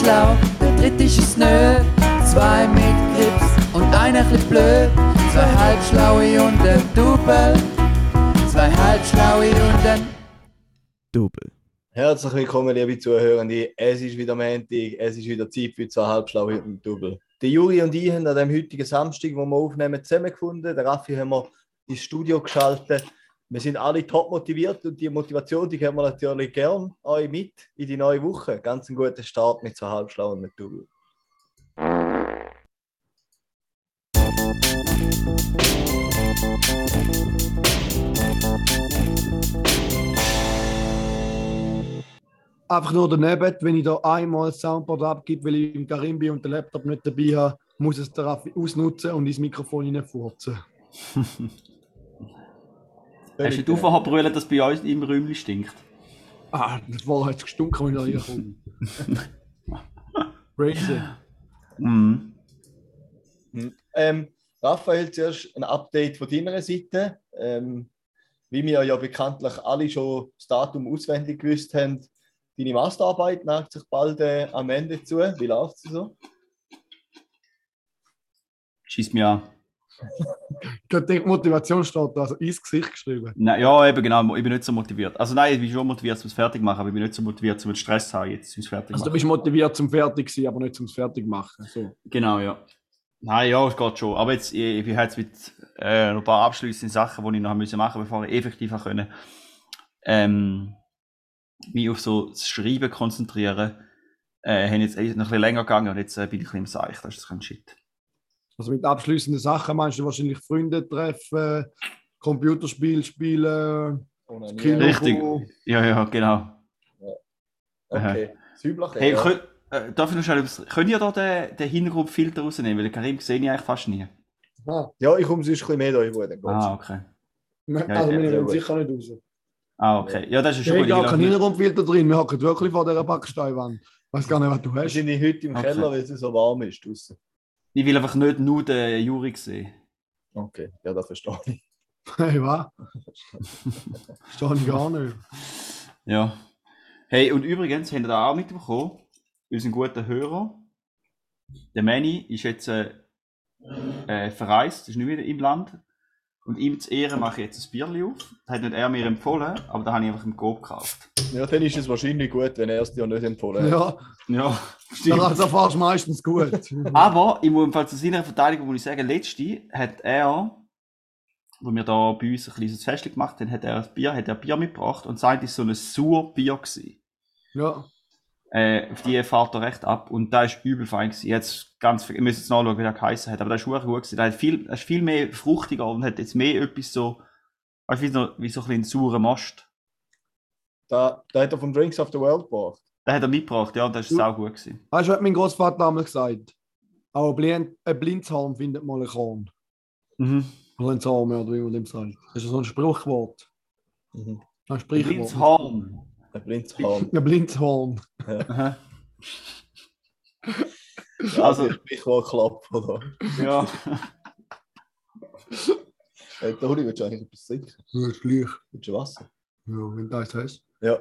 schlau, der dritte ist es nö. Zwei mit Grips und einer chli blöd. Zwei halbschlaue und ein Double. Zwei halbschlaue und ein Double. Herzlich willkommen, liebe Zuhörende. Es ist wieder Montag, es ist wieder Zeit für zwei Halbschlaue und ein Double. Der Juri und ich haben an dem heutigen Samstag, wo wir aufnehmen, zusammengefunden. Der Raffi haben wir ins Studio geschaltet. Wir sind alle top motiviert und die Motivation, die haben wir natürlich gern euch mit in die neue Woche. Ganz ein guter Start mit zwei Halbschlauen Double. Einfach nur daneben, wenn ich da einmal das Soundboard abgebe, weil ich im Karim bin und den Laptop nicht dabei habe, muss es der Raffi ausnutzen und ins Mikrofon hineinfurzen. Hast du vorher brüllen, dass bei uns im Räumchen stinkt? Ah, das war jetzt gestunken, wenn ich da reinkomme. Crazy. Mhm. Ähm, Raphael, zuerst ein Update von deiner Seite. Ähm, wie wir ja bekanntlich alle schon das Datum auswendig gewusst haben, deine Masterarbeit neigt sich bald äh, am Ende zu. Wie läuft es so? Schießt mir an. Ich denke, Motivation steht da, also ins Gesicht geschrieben. Nein, ja, eben genau, ich bin nicht so motiviert. Also nein, ich bin schon motiviert, um es fertig zu machen, aber ich bin nicht so motiviert, um den Stress zu haben, jetzt um es fertig zu Also du machen. bist motiviert zum Fertig sein, aber nicht zum Fertig machen. So. Genau, ja. Nein, ja, es geht schon. Aber jetzt, ich, ich bin jetzt mit äh, noch ein paar abschließenden Sachen, die ich noch müssen machen bevor ich effektiv können, ähm, mich auf so das Schreiben konzentrieren. Äh, haben jetzt noch ein bisschen länger gegangen und jetzt äh, bin ich ein bisschen im Seich. Das ist kein Shit. Also mit abschließenden Sachen meinst du wahrscheinlich Freunde treffen, Computerspiel spielen, Ohne Kino. Richtig. Ja, ja, genau. Okay, das Übliche. Hey, ja. könnt, äh, darf ich noch schnell etwas, könnt ihr da den, den Hintergrundfilter rausnehmen? Weil den Karim sehe ich eigentlich fast nie. Ah, ja, ich komme sonst ein bisschen mehr da dann Ah, okay. also ja, wir sehr nehmen sicher nicht raus. Ah, okay. Ja, das ist Ich schon habe gut. gar Ich keinen laufe nicht- Hintergrundfilter drin, wir hocken wirklich vor dieser Backsteinwand. Ich weiß gar nicht, was du Wir hast. sind heute im Okay. Keller, weil es so warm ist draussen. Ich will einfach nicht nur den Juri sehen. Okay, ja, das verstehe ich. Hey, was? Verstehe ich gar nicht. Ja. Hey, und übrigens, habt ihr da auch mitbekommen, unseren guten Hörer, der Manny, ist jetzt äh, äh, verreist, ist nicht mehr im Land. Und ihm zu Ehren mache ich jetzt ein Bierli auf. Das hat nicht er mir empfohlen, aber da habe ich einfach im Coop gekauft. Ja, dann ist es wahrscheinlich gut, wenn er es dir nicht empfohlen hat. Ja, Ja, dann also fahrst du meistens gut. Aber ich muss im Fall zu seiner Verteidigung muss ich sagen, letzte hat er, wo wir da bei uns ein kleines Fest gemacht haben, hat er ein Bier, hat er Bier mitgebracht und sagt, es war so ein sauer Bier gewesen. Ja, Äh, auf die fährt er recht ab und da ist übel fein gewesen. Jetzt ganz, ich muss jetzt nachschauen, wie der geheißen hat, aber der ist gut gewesen. Der hat viel, der ist viel mehr fruchtiger und hat jetzt mehr etwas so, weißt du, wie so, wie so ein bisschen sauren Most. Da, da hat er vom Drinks of the World gebracht. Den hat er mitgebracht, ja, und das ist auch gut gewesen. weißt du, was mein Großvater damals gesagt Auch ein, Blind, ein Blindshalm findet mal ein Korn. Mhm. Zaum, oder wie man dem sagt. Das ist so ein Spruchwort. Mhm. Ein Sprichwort. Blinzhorn. Ein Blindshalm. Ein Blindshalm. Aha. Ja, Also- also, ich war klapp, oder? Ja. Der Huli, willst du eigentlich etwas trinken? Ja, ist gleich. Willst du Wasser? Ja, wenn du das hast. Ja.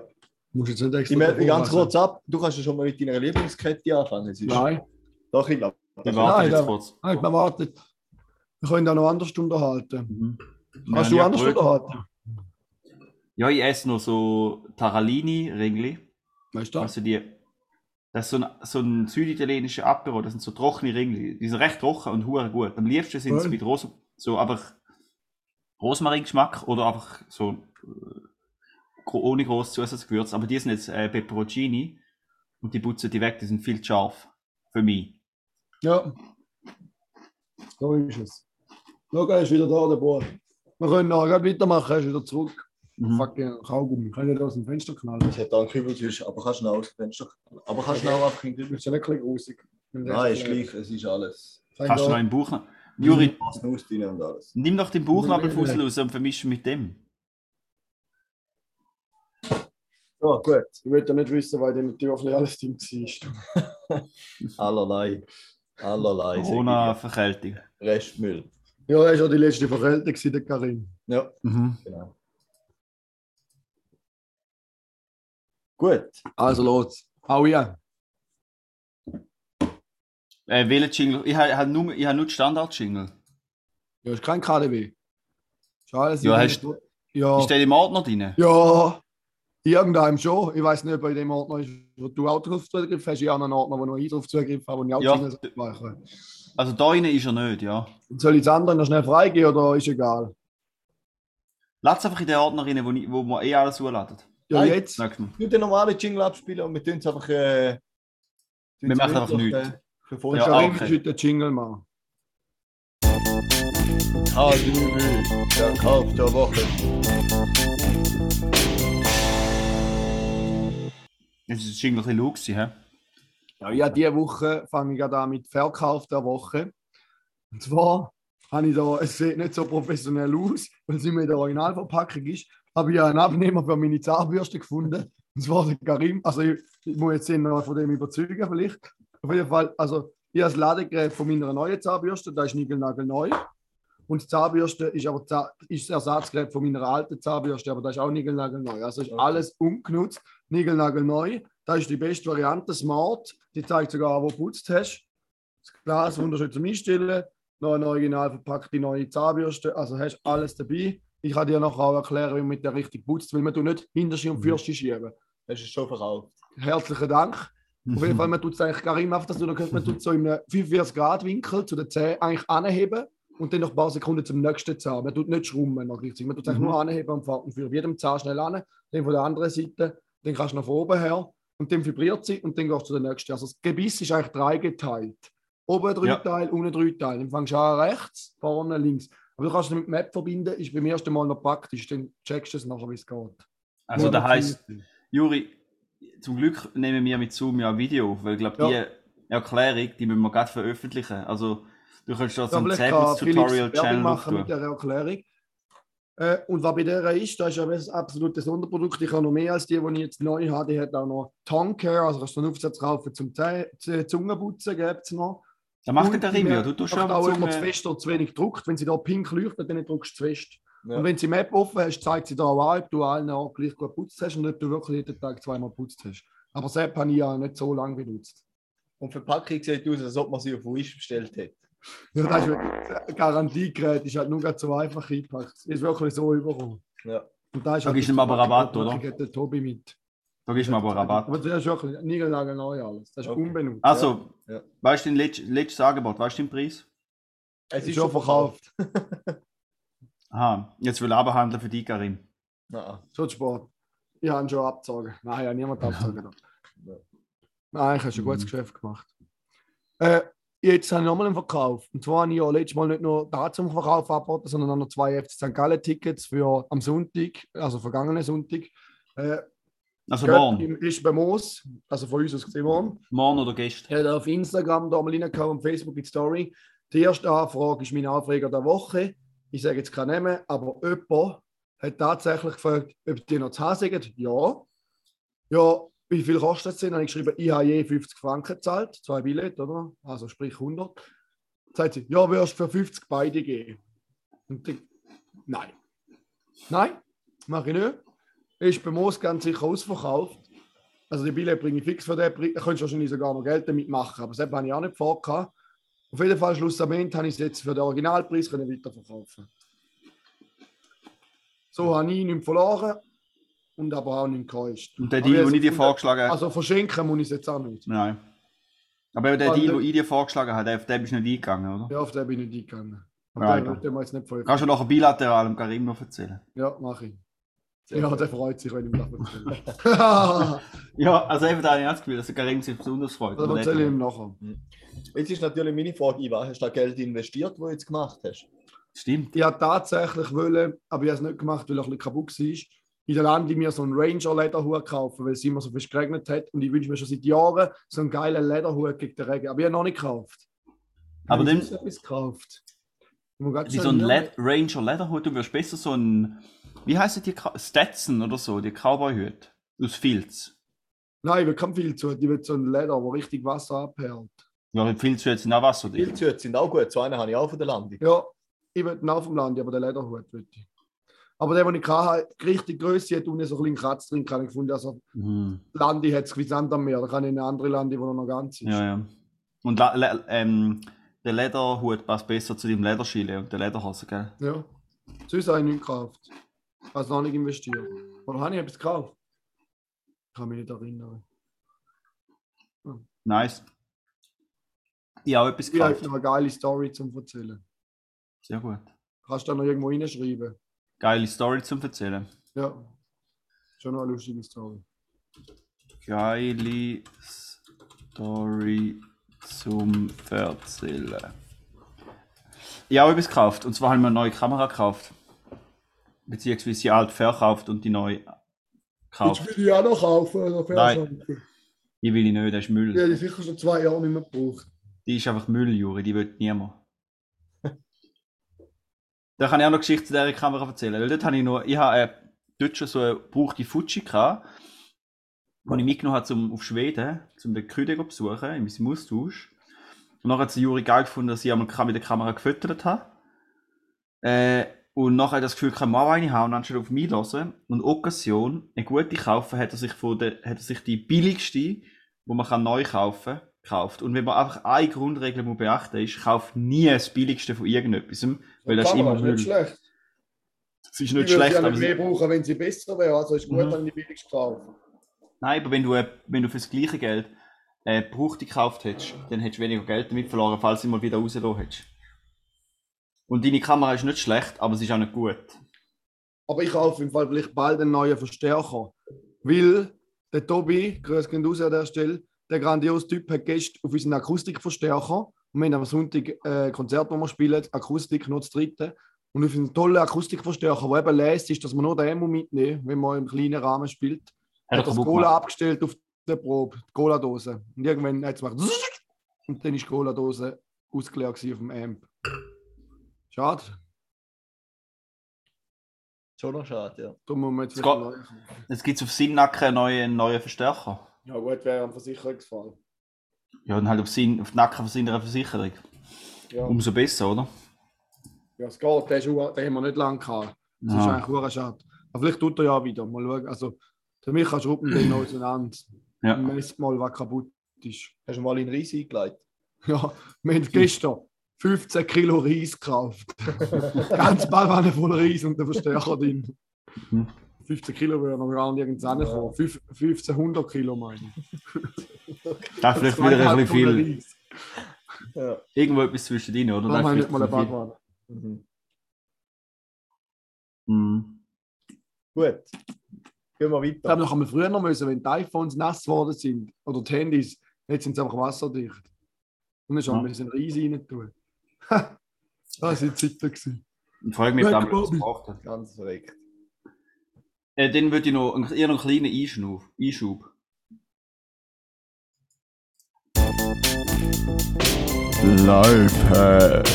Musst jetzt nicht extra. Ich melde ganz kurz ab. Du kannst ja schon mal mit deiner Lieblingskette anfangen. Nein, Doch, ich glaube. Wir warten Nein, jetzt kurz. nein, man wartet. Wir können auch noch anders unterhalten. Mhm. Kannst Ja, du anders Brot. unterhalten? Ja, ich esse noch so Taralini-Ringli. Weißt du? Also die, das ist so ein, so ein süditalienischer Apero, das sind so trockene Ringli. Die sind recht trocken und hure gut. Am liebsten sind sie Cool. mit Ros so einfach Rosmarin-Geschmack oder einfach so äh, ohne großes Zusatzgewürz. Aber die sind jetzt äh, Peperoncini und die putzen die weg, die sind viel zu scharf. Für mich. Ja. So ist es. Schau, er ist wieder da, der Boy. Wir können noch gerade weitermachen, er ist wieder zurück. Mhm. Fucking Kaugummi. Kann ich nicht aus dem Fenster knallen? Es hat da einen Kübel zwischen, aber kannst du noch aus dem Fenster. Aber kannst du noch einfach keinen Kübel. Ist ja nicht ein bisschen grusig. Nein, ist gleich, es ist alles. Kannst du noch im Bauch. Juri, Snus drin und alles. nimm doch den Bauchnabelfussel raus und vermisch mit dem. Ja, gut. Ich will ja nicht wissen, weil dann natürlich alles Ding war. Allerlei. Allerlei. Corona-Verkältung. ich. Restmüll. Ja, er war die letzte Verkältung, der Karim. Ja, Mhm. genau. Gut. Also los. Hau ja. Äh, welchen Jingle? Ich habe hab nur, ich hab nur die Standard-Jingle. Ja, ist kein KDW. Alles Ja, hast- ja. Ist der im Ordner drin? Ja, irgendeinem schon. Ich weiß nicht, ob bei dem Ordner ist, wo du auch drauf Zugriff hast. Ich habe einen Ordner, wo noch ich drauf Zugriff habe, wo ich auch Ja. Jingles abmache. Also da drin ist er nicht, ja. Soll ich das andere noch schnell freigeben oder ist egal? Lass einfach in den Ordner rein, wo, ich- wo man eh alles zuladen. Ja, Nein. jetzt. Wir den normalen Jingle abspielen und wir tun es einfach. Äh, Wir machen einfach nichts. Für vor Ja, Ja, Karim okay. der Jingle machen. HDW, der Kauf der Woche. Jetzt ist der Jingle ein bisschen hä? Ja, ja, diese Woche fange ich an mit Verkauf der Woche. Und zwar habe ich da, es sieht nicht so professionell aus, weil es nicht mehr in der Originalverpackung ist, habe ich einen Abnehmer für meine Zahnbürste gefunden. Und zwar der Karim. Also ich, ich muss jetzt ihn noch von dem überzeugen vielleicht. Auf jeden Fall, also ich habe das Ladegerät von meiner neuen Zahnbürste, da ist niegelnagelneu. Und die Zahnbürste ist aber ist das Ersatzgerät von meiner alten Zahnbürste, aber das ist auch niegelnagelneu. Also ist alles ungenutzt, niegelnagelneu. Das ist die beste Variante, Smart. Die zeigt sogar, wo du putzt hast. Das Glas wunderschön zum Einstellen. Noch eine original verpackte neue Zahnbürste. Also hast alles dabei. Ich kann dir nachher auch erklären, wie man mit der richtig putzt, weil man tut nicht Hinterschi und Mhm. Fürsti schieben. Das ist schon verkauft. Herzlichen Dank. Auf jeden Fall, man tut es eigentlich gar immer, dass du noch man tut so in einem 45 Grad Winkel zu den Zähnen eigentlich anheben und dann noch ein paar Sekunden zum nächsten Zahn. Man tut nicht schrummen noch. Man tut es eigentlich Mhm. nur anheben und fährt und für jedem Zahn schnell an, dann von der anderen Seite, dann kannst du von oben her und dann vibriert sie und dann gehst du zu der nächsten. Also das Gebiss ist eigentlich dreigeteilt. Oben drei Ja. Teile, unten drei Teile. Dann fängst du an rechts, vorne links. Aber du kannst es mit Map verbinden, ist beim ersten Mal noch praktisch, dann checkst du es nachher, wie es geht. Also Nur das heisst, Juri, zum Glück nehmen wir mit Zoom ja ein Video, auf, weil ich glaube, Ja. die Erklärung, die müssen wir gerade veröffentlichen. Also du kannst da so ein vielleicht kann Felix Werbung Tutorial-Channel machen mit tun. der Erklärung. Äh, und was bei der ist, da ist ja ein absolutes Sonderprodukt. Ich habe noch mehr als die, die ich jetzt neu habe. Die hat auch noch Tongue Care, also kannst du einen Aufsatz kaufen zum Zungenputzen, gibt es noch. Da macht der Rimio, du tust schon auch immer zu äh, fest oder zu wenig druckt. Wenn sie da pink leuchtet, dann druckst du zu fest. Ja. Und wenn sie die Map offen hast, zeigt sie da auch an, ob du allen Orten gleich gut geputzt hast und ob du wirklich jeden Tag zweimal geputzt hast. Aber Sepp habe ich ja nicht so lange benutzt. Und die Verpackung sieht aus, als ob man sie auf Wish bestellt hätte. Ja, das ist wirklich- Garantiegerät ist halt nur grad so einfach eingepackt. Ist wirklich so überkommen. Ja. Und da ist Da halt ihm aber Rabatt, oder? hat der Tobi mit. Da gibst du mir aber Rabatt. Aber das ist wirklich niegelnagel neu alles. Das ist Okay. unbenutzt. Also, Ja. weißt du den letz- letztes Angebot, weißt du den Preis? Es ist schon verkauft. Aha, jetzt will abhandeln für dich, Karim. Nein. So Sport. Ich habe ihn schon abgezogen. Nein, ich habe niemand abgezogen. Ja. Nein, ich habe schon ein gutes Mhm. Geschäft gemacht. Äh, jetzt habe ich nochmal einen Verkauf. Und zwar habe ich ja letztes Mal nicht nur da zum Verkauf angeboten, sondern auch noch zwei FC St. Gallen Tickets für am Sonntag, also vergangenen Sonntag. Äh, Also Göpp morgen. ist bei Moos, also von uns aus gesehen morgen. Morgen oder gestern. Er hat auf Instagram da mal reingehauen und Facebook in die Story. Die erste Anfrage ist mein Aufreger der Woche. Ich sage jetzt keinen Namen, aber jemand hat tatsächlich gefragt, ob die noch zu Hause sind. Ja. Ja, wie viel kostet es denn? Dann habe ich geschrieben, ich habe je 50 Franken gezahlt, zwei Billette, oder? Also sprich 100. Dann sagt sie, ja, wirst du für 50 beide geben? Und ich, nein. Nein, mache ich nicht. Ist bei Moos ganz sicher ausverkauft. Also die Billette bringe ich fix für den Preis. Da könntest du wahrscheinlich sogar noch Geld damit machen, aber das habe ich auch nicht vor. gehabt. Auf jeden Fall, schlussendlich habe ich es jetzt für den Originalpreis können weiterverkaufen So habe ich nichts verloren und aber auch nichts getäuscht. Und der Deal, den ich dir vorgeschlagen habe. Also verschenken muss ich es jetzt auch nicht. Nein. Aber der Deal, den ich dir vorgeschlagen habe, auf den bist du nicht eingegangen, oder? Ja, auf den bin ich nicht eingegangen. Aber Ja, den wollte ich jetzt nicht veröffentlichen. Kannst du nachher bilateral dem Karim noch erzählen? Ja, mache ich. Sehr Ja, der freut sich, wenn ich ihm das erzähle. Ja, also eben da habe ich auch das Gefühl, dass der Karim sich besonders freut. Das erzähle ich ihm nachher. Jetzt ist natürlich meine Frage, was hast du das Geld investiert, das du jetzt gemacht hast? Stimmt. Ich habe tatsächlich wollen, aber ich habe es nicht gemacht, weil er ein bisschen kaputt war. In der Lande mir so einen Ranger-Lederhut kaufen, weil es immer so viel geregnet hat. Und ich wünsche mir schon seit Jahren so einen geilen Lederhut gegen den Regen. Aber ich habe noch nicht gekauft. Aber Habe ich dann- sonst etwas gekauft. Wie so ein. Led Ranger Lederhut, du wirst besser so ein, wie heißt die, Ka- Stetson oder so, die Cowboy-Hüte aus Filz. Nein, ich will kein viel zu. Ich will so ein Leder, wo richtig Wasser abhält. Ja, Filzhüte sind auch wasserdicht. Pilzhüte sind auch gut, so einen habe ich auch von der Landung. Ja, ich will den vom Land, aber den Lederhut will ich. Aber der, den ich hatte, richtig Größe hat unten so ein bisschen Kratz drin, kann ich gefunden. Also Mhm. Landi hat es wie Sand am Meer. Da kann ich eine andere Landi, die noch ganz ist. Ja, ja. Und la, la, ähm, der Lederhut passt besser zu deinem Lederschile und der Lederhose, gell? Ja. Sonst habe ich nichts gekauft. Also noch nicht investiert. Oder habe ich etwas gekauft? Ich kann mich nicht erinnern. Nice. Ich habe etwas Ich habe gekauft. noch eine geile Story zum Erzählen. Sehr gut. Kannst du da noch irgendwo reinschreiben? Geile Story zum Erzählen. Ja. Schon noch eine lustige Story. Geile Story zum Erzählen. Ich habe etwas gekauft. Und zwar haben wir eine neue Kamera gekauft. Beziehungsweise die alte verkauft und die neue gekauft. will ich auch noch kaufen. Oder Nein. Die will ich nicht, das ist Müll. Ja, die sicher schon zwei Jahre nicht mehr gebraucht. Die ist einfach Müll, Juri, die will niemand. da kann ich auch noch Geschichte zu dieser Kamera erzählen. Weil dort habe ich noch, ich habe äh, dort schon so eine gebrauchte Fuji gehabt, die ich mitgenommen habe zum, auf Schweden, um den Küde zu besuchen, in meinem Austausch. Und nachher hat sie Juri geil gefunden, dass ich einmal mit der Kamera gefüttert habe. Äh, und nachher hat er das Gefühl, ich kann haben und anstatt auf mich hören. Und Occasion, eine gute kaufen, hat er sich, von der, hat er sich die billigste, die man kann neu kaufen kann, gekauft. Und wenn man einfach eine Grundregel muss beachten ist, kauft nie das billigste von irgendetwas. Weil das ist immer ist Müll. nicht schlecht. Es ist Ich nicht würde schlecht, nicht sie, mehr brauchen, wenn sie besser wäre. Also ist gut, Mhm. wenn ich die billigste kaufe. nein, aber wenn du, äh, wenn du für das gleiche Geld äh, Brauchte gekauft hättest, dann hättest du weniger Geld damit verloren, falls du mal wieder rausgelassen hättest. Und deine Kamera ist nicht schlecht, aber sie ist auch nicht gut. Aber ich kaufe im Fall vielleicht bald einen neuen Verstärker. Weil der Tobi, grüß gehen raus an der Stelle, der grandiose Typ hat Gäste auf unseren Akustikverstärker. Und wir haben am Sonntag äh, ein Konzert, das wir spielen, Akustik, noch das dritte. Und auf einen tollen Akustikverstärker, der eben lässt, ist, dass man nur den muss mitnehmen wenn man im kleinen Rahmen spielt. Hat Hat das Cola gemacht. abgestellt auf der Probe, die Cola-Dose. Und irgendwann hat es gemacht und dann ist die Cola-Dose ausgeleert auf dem Amp. Schade. Schon noch schade, ja. Da muss man jetzt Es wieder neu kaufen. Gibt es auf seinen Nacken einen neuen, einen neuen Verstärker. Ja gut, wäre ein Versicherungsfall. Ja, und halt auf, seinen, auf den Nacken von seiner Versicherung. Ja, Umso besser, oder? ja es geht, den, ist, den haben wir nicht lange gehabt. Das ist Ja. eigentlich hure schade. Aber vielleicht tut er ja wieder. Mal schauen. Also, der Micha schraubt ihn dann auseinander. Ja. Messt mal, was kaputt ist. Hast du mal in Reis eingelegt? Ja, wir haben gestern 15 Kilo Reis gekauft. Ganz Ballwanne voll Reis und der Verstärker drin. Mhm. 15 Kilo wäre noch gar nirgends rankommen. Fünf- 1500 Kilo meine ich. Das vielleicht wieder ein bisschen viel. Reis. Ja. Irgendwo etwas zwischen ihnen, oder? Darum Das habe ist ich nicht mal eine Badwanne. Mhm. Mhm. Gut. Gehen wir Ich weiter. glaube, noch einmal früher noch müssen, wenn die iPhones nass geworden sind oder die Handys, jetzt sind sie einfach wasserdicht. Und dann schon Ja. müssen Reis rein tun. Das waren Zeiten. gewesen. Ich frage mich, Weg, ob das Bobby. gebraucht hat. Ganz verreckt. Äh, dann würde ich noch einen, eher noch einen kleinen Einschub. Einschub. Lifehack.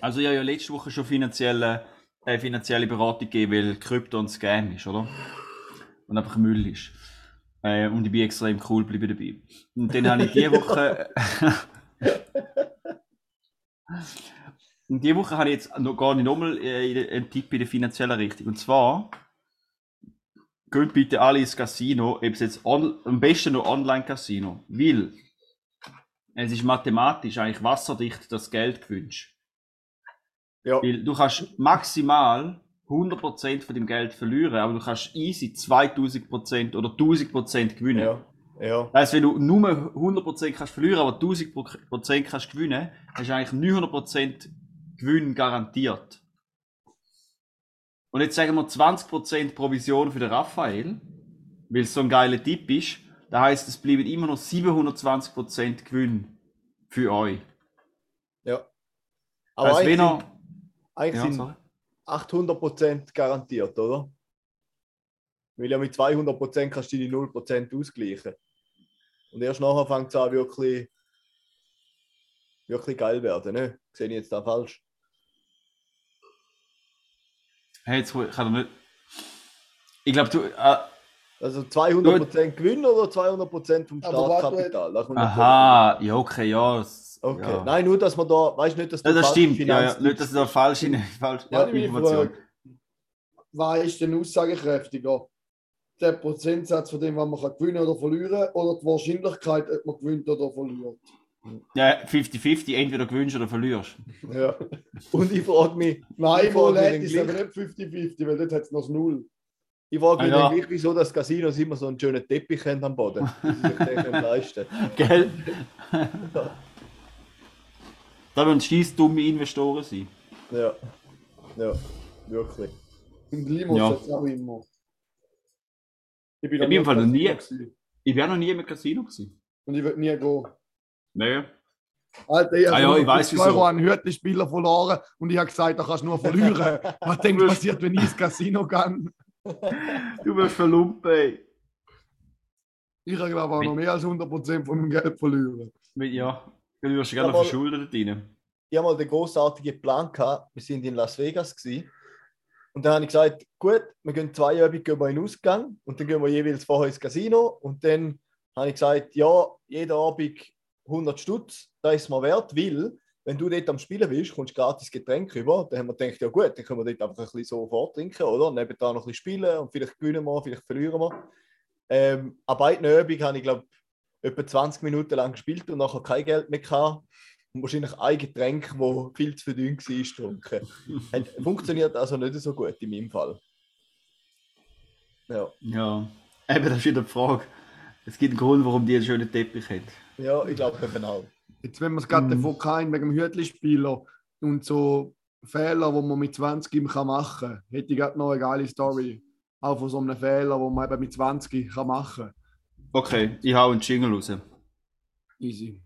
Also ich habe ja letzte Woche schon finanzielle, äh, finanzielle Beratung gegeben, weil Krypto ein Scam ist, oder? Und einfach Müll ist. Äh, und ich bin extrem cool geblieben dabei. Und dann habe ich diese Woche... und diese Woche habe ich jetzt noch gar nicht nochmal äh, einen Tipp in der finanziellen Richtung. Und zwar... Geht bitte alle ins Casino, ob es jetzt on, am besten noch Online-Casino, weil es ist mathematisch eigentlich wasserdicht, dass du Geld gewinnst. Ja. Weil du kannst maximal 100% von dem Geld verlieren, aber du kannst easy 2000% oder 1000% gewinnen. Ja. Ja. Das heisst, wenn du nur 100% kannst verlieren, aber 1000% kannst gewinnen, hast du eigentlich 900% Gewinn garantiert. Und jetzt sagen wir 20% Provision für den Raphael, weil es so ein geiler Tipp ist. Das heisst, es bleiben immer noch 720% Gewinn für euch. ja. Aber Also eigentlich, wenn er, sind, eigentlich ja, sind. 800% garantiert, oder? Weil ja mit 200% kannst du die 0% ausgleichen. Und erst nachher fängt es an wirklich, wirklich geil werden. Ne? Sehe ich jetzt da falsch? Hey, jetzt kann er nicht. Ich glaube, du. Äh, Also 200% Gewinn oder 200% vom Startkapital? Aha, ja, okay, ja. Okay, ja. nein, nur dass man da, weißt du nicht, dass du Ja, das falsche stimmt. Ja, ja. Nicht, dass du da falsch in falsch Ja, Information. Was ist denn aussagekräftiger? der Prozentsatz von dem, was man kann gewinnen oder verlieren oder die Wahrscheinlichkeit, ob man gewinnt oder verliert. Ja, 50-50, entweder gewinnst oder verlierst. Ja. Und ich frage mich, Nein, Ich frage mich ist aber nicht 50-50, weil dort hat es noch das Null. ich frage mich Ah, ja. gleich, wieso das Casinos immer so einen schönen Teppich haben am Boden. Das können leisten. Gell? da müssen scheiß dumme Investoren sein. Ja. Ja, wirklich. Und Limos Ja. es auch immer. Ich bin Ja, noch in jedem Fall noch im nie. Gewesen. Ich wäre noch nie im Casino gewesen. Und ich will nie gehen. Nein. Alter, ich Ah ja, ich weiss, wieso. Euro an Hürtenspieler verloren und ich habe gesagt, da kannst du nur verlieren. Was denkt Du- passiert, wenn ich ins Casino gehe? Du wirst verlumpen, ey. Ich habe glaube auch noch mehr als 100% von meinem Geld verlieren. Mit- Ja, du wirst gerne Ja, mal- verschuldet rein. ich habe mal den großartigen Plan gehabt. Wir sind in Las Vegas gewesen. Und dann habe ich gesagt, gut, wir gehen zwei Abende gehen wir in den Ausgang und dann gehen wir jeweils vorher ins Casino. Und dann habe ich gesagt, ja, jeden Abend 100 Stutz, das ist mir wert, weil wenn du dort am Spielen bist, kommst du gratis Getränk über. Dann haben wir gedacht, ja gut, dann können wir dort einfach ein bisschen so vortrinken, oder? Neben da noch ein bisschen spielen und vielleicht gewinnen wir, vielleicht verlieren wir. Ähm, an beiden Abenden habe ich, glaube etwa 20 Minuten lang gespielt und nachher kein Geld mehr gehabt. Und wahrscheinlich ein Getränk, das viel zu verdünn war, getrunken. Funktioniert also nicht so gut in meinem Fall. Ja, Ja. Eben, das ist wieder die Frage. Es gibt einen Grund, warum die einen schönen Teppich hat. ja ich glaube eben auch. Jetzt, wenn wir es gerade Mhm. davon wegen dem Hütli-Spieler und so Fehler, die man mit 20 ihm kann machen kann, hätte ich gerade noch eine geile Story. Auch von so einem Fehler, den man eben mit 20 kann machen kann. Okay, ich hau einen Jingle raus. Easy.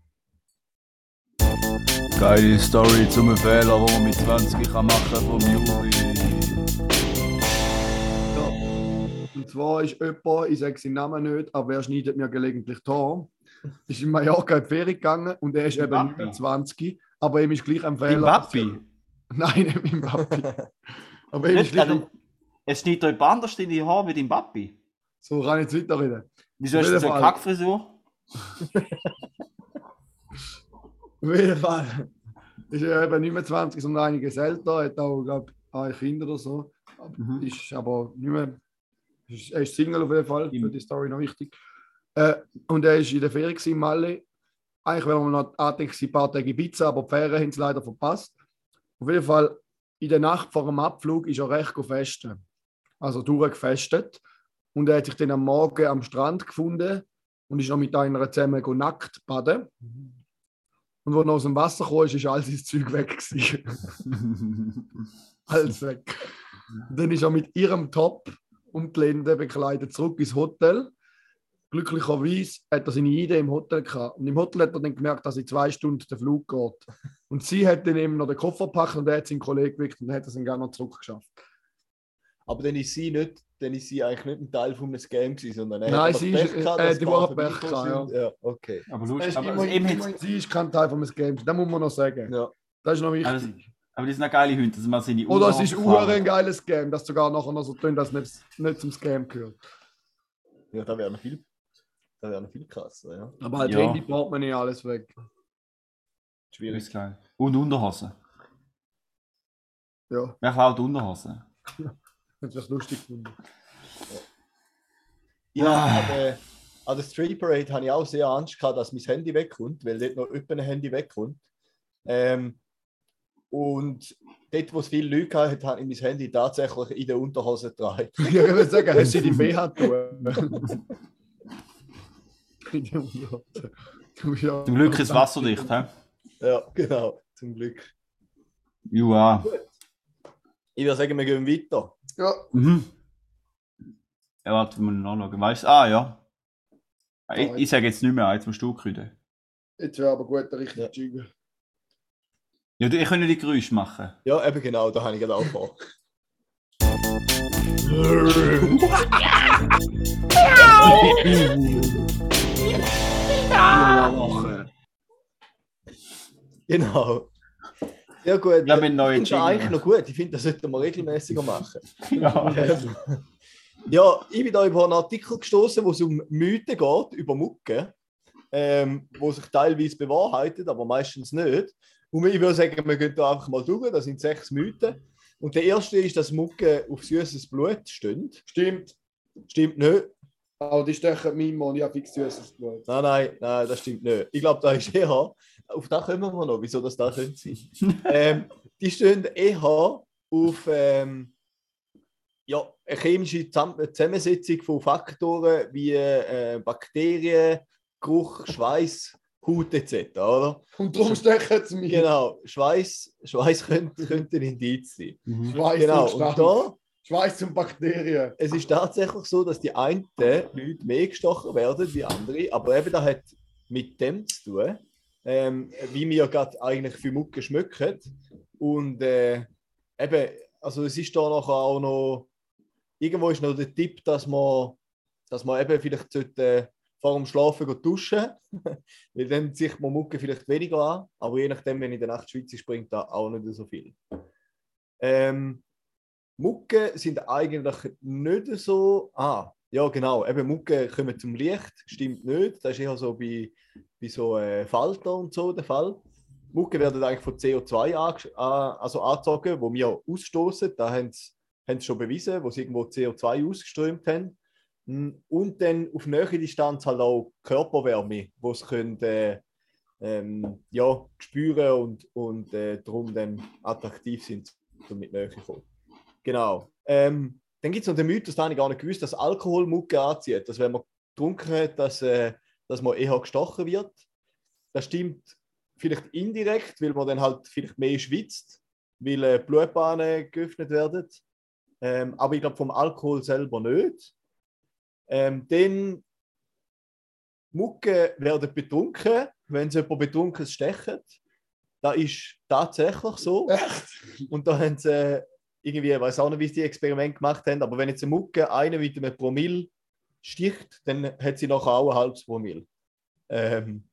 Geile Story zum Fehler, den man mit 20 kann machen vom Juri. Ja. Und zwar ist jemand, ich sage seinen Namen nicht, aber er schneidet mir gelegentlich Tor. Ist in Mallorca in die Ferien gegangen und er ist eben Wappi? nicht 20, aber ihm ist gleich ein Fehler. Im Wappi? Nein, nicht im Wappi. Aber ihm ist Nicht, gleich also, ein... es steht euch anders in die Haare wie dein Papi. So kann ich jetzt weiterreden. Wieso Auf hast du jeden so eine. Kackfrisur? Auf jeden Fall ist er eben nicht mehr 20, sondern einiges älter, hat auch, glaube ich, ein Kind oder so. Mhm. Ist aber nicht mehr. Ist, er ist Single auf jeden Fall, Im- für die Story noch wichtig. Äh, und er ist in der Ferien gewesen, in Malle. Eigentlich wären wir noch angedenkt, ein paar Tage Pizza, aber die Ferien haben es leider verpasst. Auf jeden Fall, in der Nacht vor dem Abflug ist er recht gefestet. Also durchgefestet. Und er hat sich dann am Morgen am Strand gefunden und ist noch mit einer zusammen go nackt baden. Und als er aus dem Wasser kam, ist, ist all sein Zeug weg. Alles weg. Und dann ist er mit ihrem Top und die Lende bekleidet zurück ins Hotel. Glücklicherweise hat er seine Idee im Hotel gehabt. Und im Hotel hat er dann gemerkt, dass in zwei Stunden der Flug geht. Und sie hat dann eben noch den Koffer gepackt und er hat seinen Kollegen geweckt und hat es dann gerne noch zurückgeschafft. Aber dann ist sie nicht, dann ist sie eigentlich nicht ein Teil von einem Scam gewesen, sondern er Nein, sie ist- Pech gehabt, äh, die ein war Pech gehabt, sind. Ja, okay. aber ist aber, immer, also, immer, sie ist kein Teil von Games. Das muss man noch sagen. Ja. Das ist noch wichtig. aber, aber die sind auch geile Hunde, dass man seine Oder es ist. Uhr ein geiles Game, das sogar nachher noch so tun, dass es nicht, nicht zum Scam gehört. ja, da wäre noch viel, da wäre noch viel krasser, ja. Aber halt Ja. Handy braucht man nicht alles weg. Schwierig. Ist geil. Und Unterhosen. Ja, Wer klaut Unterhosen? hätte ich lustig gefunden. Ja, aber an der Street Parade habe ich auch sehr Angst gehabt, dass mein Handy wegkommt, weil dort noch öppe ein Handy wegkommt. Ähm, und dort, wo es viele Leute hatten, habe ich mein Handy tatsächlich in der Unterhose getragen. Ich würde sagen, hast du die BH tun? ja. Zum Glück ist wasserdicht, hä? Ja, genau, zum Glück. Ja. Ich würde sagen, wir gehen weiter. Ja, Mhm. Ja, warte, wir noch nachschauen. Weißt du? Ah, ja. Ich, ich sage jetzt nicht mehr, jetzt musst du kühlen. jetzt wäre aber gut der richtige Ja. Jingle. Ja, du- ich kann die Geräusche machen. Ja, eben genau, da habe ich gerade auch vor. Genau. Sehr gut. Ja, mit neuen Ich finde das eigentlich noch gut. Ich finde, das sollten wir regelmäßiger machen. Ja. Ja, ich bin da über einen Artikel gestoßen, wo es um Mythen geht, über Mucke, ähm, wo sich teilweise bewahrheitet, aber meistens nicht. Und ich würde sagen, wir gehen da einfach mal durch. Das sind sechs Mythen. Und der erste ist, dass Mucke auf süßes Blut stimmt. Stimmt. Stimmt nicht. Aber die stechen und ich habe fix süßes Blut. Nein, nein, nein, das stimmt nicht. Ich glaube, da ist eher, auf das kommen wir noch, wieso das da könnte sein. ähm, die stehen eher auf ähm, ja, eine chemische Zusammen- Zusammensetzung von Faktoren wie äh, Bakterien, Geruch, Schweiß, Haut etc. Oder? Und darum stechen sie mich. Genau, Schweiß, Schweiß könnte, könnte ein Indiz sein. Mhm. Schweiß Genau, und da Schweiß und Bakterien. es ist tatsächlich so, dass die einen Leute mehr gestochen werden wie andere, aber eben das hat mit dem zu tun, ähm, wie wir gerade eigentlich für Mucke schmücken. Und äh, eben, also es ist da nachher auch noch, irgendwo ist noch der Tipp, dass man, dass man eben vielleicht sollte, äh, vor dem Schlafen gehen duschen, weil dann sieht man Mucke vielleicht weniger an, aber je nachdem, wenn in der Nacht schwitze, springt da auch nicht so viel. Ähm, Mucke sind eigentlich nicht so. Ah, ja, genau. Eben Mucke kommen zum Licht, stimmt nicht. Das ist eher so bei, bei so äh, Falter und so der Fall. Mucke werden eigentlich von CO2 ange- an- also angezogen, wo wir ausstoßen. Da haben sie, haben schon bewiesen, wo sie irgendwo CO2 ausgeströmt haben. Mm, Und dann auf nähere Distanz halt auch Körperwärme, wo sie können, äh, ähm, ja, spüren und, und äh, darum dann attraktiv sind, um mit näher kommen. Genau. Ähm, dann gibt es noch den Mythos, das habe ich gar nicht gewusst, dass Alkohol Mucke anzieht. Dass wenn man getrunken hat, dass, äh, dass man eher gestochen wird. Das stimmt vielleicht indirekt, weil man dann halt vielleicht mehr schwitzt, weil äh, Blutbahnen geöffnet werden. Ähm, aber ich glaube vom Alkohol selber nicht. Ähm, dann Mucke werden betrunken, wenn sie jemand betrunken stechen. Das ist tatsächlich so. Echt? Und da haben sie äh, irgendwie, ich weiß auch nicht, wie sie die Experiment gemacht haben, aber wenn jetzt eine Mucke einen mit einem Promille sticht, dann hat sie nachher auch ein halbes Promille. Ähm,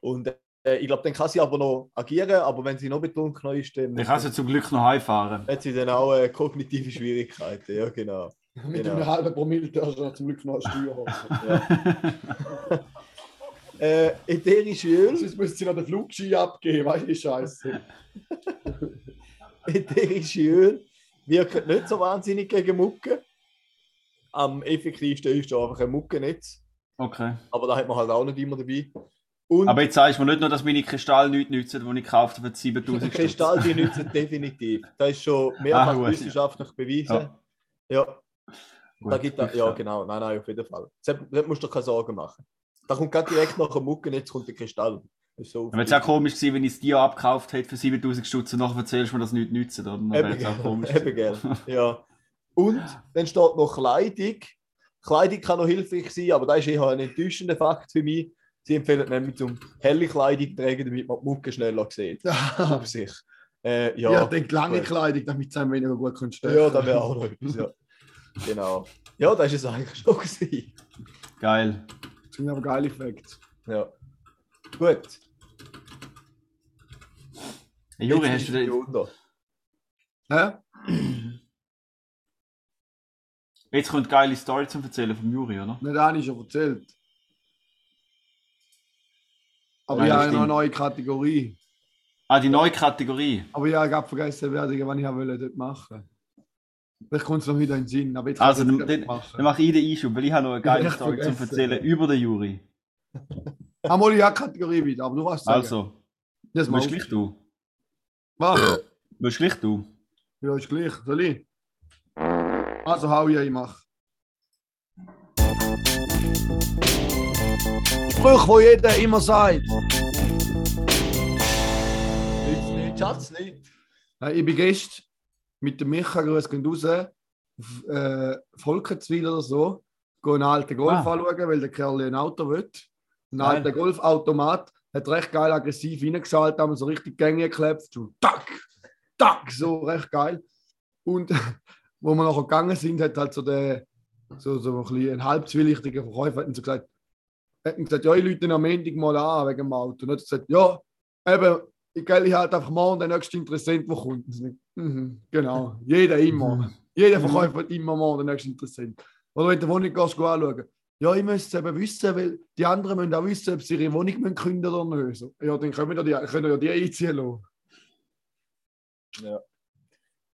und äh, ich glaube, dann kann sie aber noch agieren, aber wenn sie noch betrunken ist, dann Ich kann sie zum Glück noch heimfahren. hat sie dann auch äh, kognitive Schwierigkeiten. Ja, genau. Mit Genau. einem halben Promille darfst du zum Glück noch eine Steuer haben. Äh, ätherische Öl. Sonst müsste sie noch den Flugschein abgeben, weißt du, Scheiße. ätherische Öl wirken nicht so wahnsinnig gegen Mucke. Am effektivsten ist da einfach ein Muckennetz. Okay. Aber da hat man halt auch nicht immer dabei. Und Aber jetzt sagst du mir nicht nur, dass meine Kristalle nichts nützen, die ich gekauft habe für 7000 Stutz. Kristall, die nützen definitiv. Das ist schon mehrfach Ah, wissenschaftlich bewiesen. Ja. Ja, Gut, da gibt gut, ja genau, nein, nein, auf jeden Fall. Da da musst du dir keine Sorgen machen. Da kommt gerade direkt nach dem Mucken, jetzt kommt der Kristall. Das ist so Aber es wäre auch komisch gewesen, wenn ich es dir abgekauft hätte für 7000 Stutz und nachher erzählst du mir, dass es nichts nützt. Oder? Dann wäre Eben, es auch komisch. eben gell. Ja. Und dann steht noch Kleidung. Kleidung kann noch hilfreich sein, aber das ist eher ein enttäuschender Fakt für mich. Sie empfehlen nämlich zum helle Kleidung zu tragen, damit man die Mucke schneller sieht. Auf sich. Äh, ja, Ja, ich denke lange. Kleidung, damit sie einem weniger gut können. Ja, das wäre auch noch etwas. Ja. Genau. Ja, das ist es eigentlich schon. Gewesen. Geil. Das sind aber geile Facts. Ja. Gut. Hey, Juri, Jetzt hast du den, Runde. Hä? jetzt kommt eine geile Story zum Erzählen vom Juri, oder? Nicht eine schon erzählt. Aber Nein, ich habe noch eine neue Kategorie. Ah, die neue Kategorie. Aber ich habe vergessen, was ich wollte dort machen. Vielleicht kommt es noch wieder in den Sinn. Aber jetzt Also, kann ich dann, es dann, dann mache ich den Einschub, weil ich habe noch eine geile Ich Story zum. Erzählen über den Juri. Einmal ja Kategorie wieder, aber du weißt sagen. Also, das willst gleich du? Was? Willst gleich du? Ja, ist gleich. Soll ich? Also hau ich, ich mach. Spruch, wo jeder immer sagt. Nützt nicht, Schatz nicht. Ich bin gestern mit dem Micha, grüß gehen raus, auf äh, Volkenswil oder so, gehen einen alten Golf Ah. anschauen, weil der Kerl ein Auto will. Ein alter Golfautomat hat recht geil aggressiv reingeschaltet, haben so richtig Gänge geklebt, so tack, tack, so recht geil. Und wo wir nachher gegangen sind, hat halt so der so, so ein, bisschen ein halb zwielichtiger Verkäufer hat so gesagt, hat gesagt, ja, ich rufe am Montag mal an wegen dem Auto. Und er hat gesagt, ja, eben, ich gehe halt einfach morgen den nächsten Interessent, der kommt. Und Mhm, genau, jeder immer. Jeder Verkäufer hat immer morgen den nächsten Interessent. Oder wenn du die Wohnung gehst, geh anschauen. Ja, ich müsste es eben wissen, weil die anderen müssen auch wissen, ob sie ihre Wohnung künden oder nicht. Ja, dann können wir die, können ja die einziehen lassen.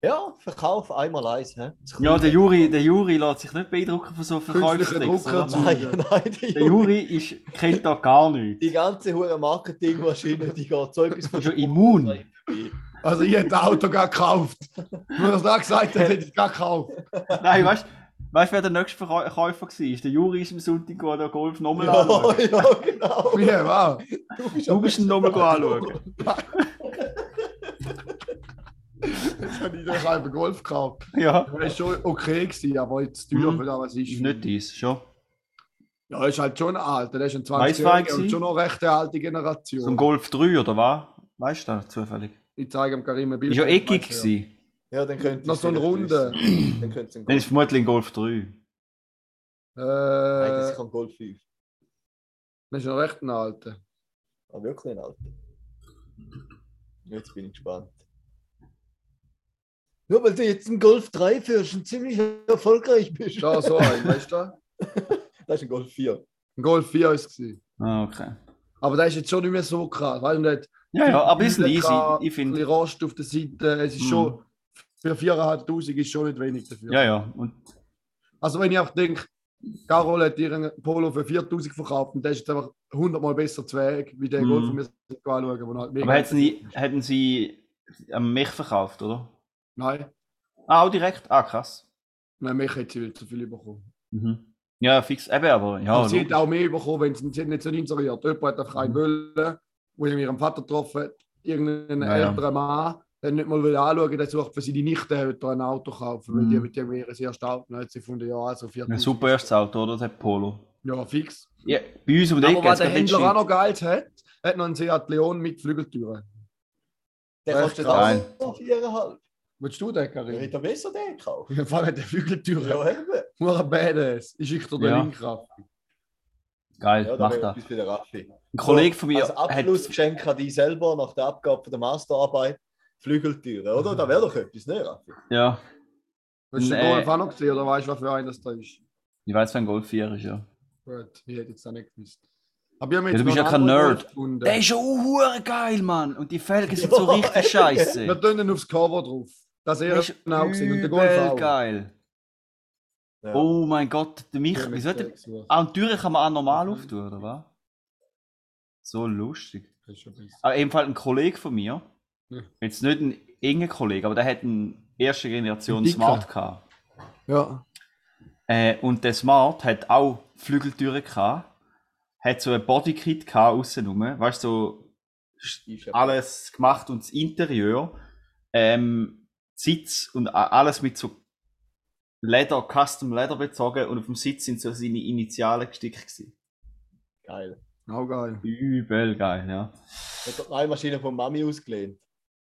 Ja, Verkauf einmal eins. hä? Das Ja, der. Juri, der Juri lässt sich nicht beeindrucken von so Verkaufstricks. Nein, nein, die, Der Juri ist, kennt da gar nichts. die ganze hure Marketingmaschine, die geht so etwas von Ist ja immun. Also ich hätte das Auto gar gekauft. Nur das da gesagt hat, hätte ich es gar gekauft. Nein, weißt du, weißt, wer der nächste Verkäu- Käufer war? Der Juri ist am Sonntag den Golf nochmal Ja, anschauen. ja, genau. Ja, wow. Du bist ihn nochmal anschauen. Jetzt habe ich doch einfach Golf gekauft. Ja. Das war schon okay, gewesen, aber jetzt teuer Mhm. für das, was ist. Nicht dies, schon. Ja, ist halt schon alt. Der ist ein Weiss wer 20 gewesen? und schon noch recht eine alte So ein Generation. Golf 3 oder was? Weißt du das zufällig? Ich zeige ihm Karim ein Bild. Ist ja eckig gewesen. Ja, dann könnt ihr Noch so ein Runde. Dann könnt ihr einen Dann Golf. ist vermutlich ein Golf 3. Nein, das Äh, ist kein Golf 5. das ist noch recht ein alter. Aber wirklich ein Alter. Jetzt bin ich gespannt. Nur weil du jetzt einen Golf 3 führst und ziemlich erfolgreich bist. Da so ein, weißt du? Das ist ein Golf 4. Ein Golf 4 ist es. gewesen. Ah, okay. Aber der ist jetzt schon nicht mehr so krass. Weißt du nicht? Ja, ja, aber ist easy. Ich Ein finde. bisschen Rost auf der Seite. Es ist Mhm. schon. Für 4.500 ist schon nicht wenig dafür. Ja, ja. Und Also wenn ich auch denke, Carol hat ihren Polo für 4000 verkauft und der ist jetzt einfach 100 Mal besser zu Weg, wie der Mhm. Golf, den wir anschauen. Halt aber hätten sie, hätten sie am Mech verkauft, oder? Nein, Ah, auch direkt? Ah, krass. nein, mich hätte sie wieder zu viel bekommen. Mhm. Ja, fix. Eben, aber ja. aber sie hätte auch mehr bekommen, wenn sie, nicht so inseriert. Jemand hat einfach einen wollen, wo ich mit ihrem Vater getroffen hat, irgendeinen ja. älteren Mann, der nicht mal will anschauen, der sucht für sie die Nichte heute ein Auto kaufen, weil Mhm. die mit dem ersten Auto, dann hat sie gefunden, ja, also Ein 4000. super erstes Auto, oder? Das Polo. Ja, fix. Ja, bei uns um die Aber Ecke was hat's der Händler auch noch geil hat, hat noch einen Seat Leon mit Flügeltüren. Der kostet auch 4,5. Willst du den, Karin? hätte er besser den gekauft. Fall hat der Flügeltüren. Ja, eben. Nur ein Badass. Ich schicke dir den Ja. Link ab. Geil, Ja, mach wäre das. den. Ein Kollege von mir Als hat. Abschlussgeschenk an dich selber nach der Abgabe der Masterarbeit Flügeltüren, oder? Da wäre doch etwas, ne, Raffi? Ja, Hast du den Nee. Golf auch noch gesehen oder weißt du, was für ein das da ist? ich weiß, wer ein Golf 4 ist, ja. Gut, ich hätte jetzt auch nicht gewusst. Aber ich Ja, du bist ja kein Nerd. Der ist schon hure geil, Mann. Und die Felgen sind so Ja, richtig Wir scheiße. tun ihn aufs Cover drauf. Das er ist genau gesehen und der Golf auch. geil. Ja. Oh mein Gott, der mich. Ich habe Wieso der, gesucht. ah, und die Türe kann man auch normal Mhm. auftun, oder was? So lustig. Das ist schon. Aber ebenfalls ein Kollege von mir, Ja. jetzt nicht ein enger Kollege, aber der hat eine erste Generation Ein. Smart gehabt. Ja. Äh, und der Smart hat auch Flügeltüren gehabt, hat so ein Bodykit gehabt außenrum, weißt du, so alles gemacht und das Interieur, ähm, Sitz und alles mit so Leder, Custom Leder bezogen und auf dem Sitz sind so seine Initialen gestickt gewesen. Geil. Auch geil. Übel geil, ja. Hat er die Maschine von Mami ausgelehnt?